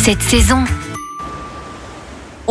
cette saison.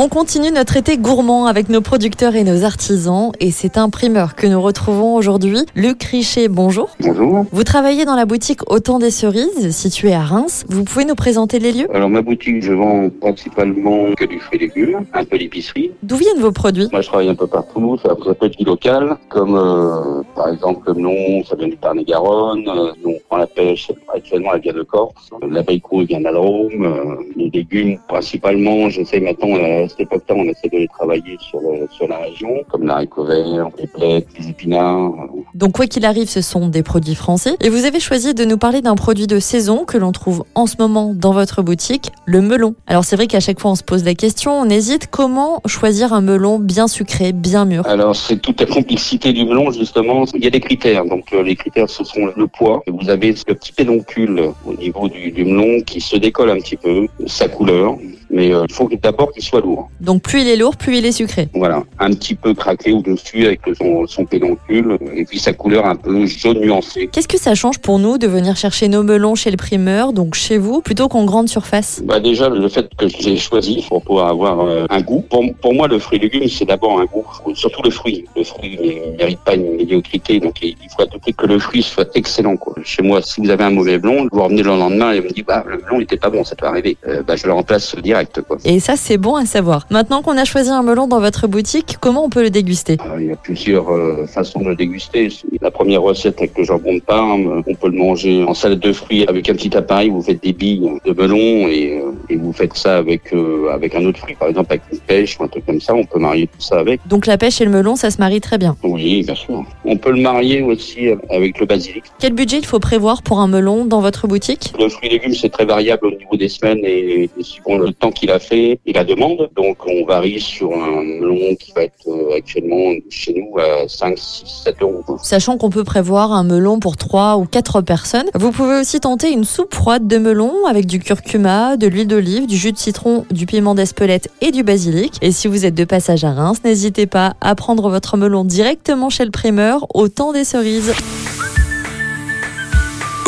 On continue notre été gourmand avec nos producteurs et nos artisans et c'est un primeur que nous retrouvons aujourd'hui. Luc Richet, bonjour. Bonjour. Vous travaillez dans la boutique Autant des Cerises, située à Reims. Vous pouvez nous présenter les lieux? Alors ma boutique, je vends principalement que du fruit et légumes, un peu d'épicerie. D'où viennent vos produits? Moi, je travaille un peu partout. Ça, ça peut être du local, comme euh, par exemple le melon, ça vient du Tarn-et-Garonne. Euh, nous, on prend la pêche, actuellement, elle vient de Corse. L'abricot, il vient de. Euh, les légumes, principalement, j'essaie maintenant, à cette époque-là, on essaie de les travailler sur, sur la région, comme l'haricot vert, les blettes, les épinards. Donc quoi qu'il arrive, ce sont des produits français. Et vous avez choisi de nous parler d'un produit de saison que l'on trouve en ce moment dans votre boutique, le melon. Alors c'est vrai qu'à chaque fois on se pose la question, on hésite comment choisir un melon bien sucré, bien mûr? Alors, c'est toute la complexité du melon, justement. Il y a des critères. Donc, euh, les critères, ce sont le poids. Vous avez ce petit pédoncule au niveau du melon qui se décolle un petit peu, sa couleur. Mais euh, il faut que- d'abord qu'il soit lourd. Donc plus il est lourd, plus il est sucré. Voilà, un petit peu craqué au-dessus avec son, son pédoncule. Et puis sa couleur un peu jaune nuancée. Qu'est-ce que ça change pour nous de venir chercher nos melons chez le primeur, donc chez vous, plutôt qu'en grande surface? Bah déjà, le fait que j'ai choisi pour pouvoir avoir euh, un goût. Pour, pour moi, le fruit et légumes, c'est d'abord un goût. Surtout le fruit. Le fruit ne mérite pas une médiocrité. Donc, il faut à tout prix que le fruit soit excellent. Quoi. Chez moi, si vous avez un mauvais melon, vous revenez le lendemain et vous me dites, bah, le melon n'était pas bon, ça peut arriver. Euh, bah, je le remplace direct. Quoi. Et ça, c'est bon à savoir. Maintenant qu'on a choisi un melon dans votre boutique, comment on peut le déguster? Alors, il y a plusieurs euh, façons de le déguster. La première recette avec le jambon de Parme, on peut le manger en salade de fruits avec un petit appareil. Vous faites des billes de melon et, euh, et vous faites ça avec euh, avec un autre fruit, par exemple avec une pêche ou un truc comme ça. On peut marier tout ça avec. Donc la pêche et le melon, ça se marie très bien. Oui, bien sûr. On peut le marier aussi avec le basilic. Quel budget il faut prévoir pour un melon dans votre boutique? Le fruit et légumes, c'est très variable au niveau des semaines et, et suivant le qu'il a fait et la demande. Donc, on varie sur un melon qui va être euh, actuellement chez nous à 5, 6, 7 euros. Sachant qu'on peut prévoir un melon pour 3 ou 4 personnes, vous pouvez aussi tenter une soupe froide de melon avec du curcuma, de l'huile d'olive, du jus de citron, du piment d'Espelette et du basilic. Et si vous êtes de passage à Reims, n'hésitez pas à prendre votre melon directement chez le primeur au temps des cerises.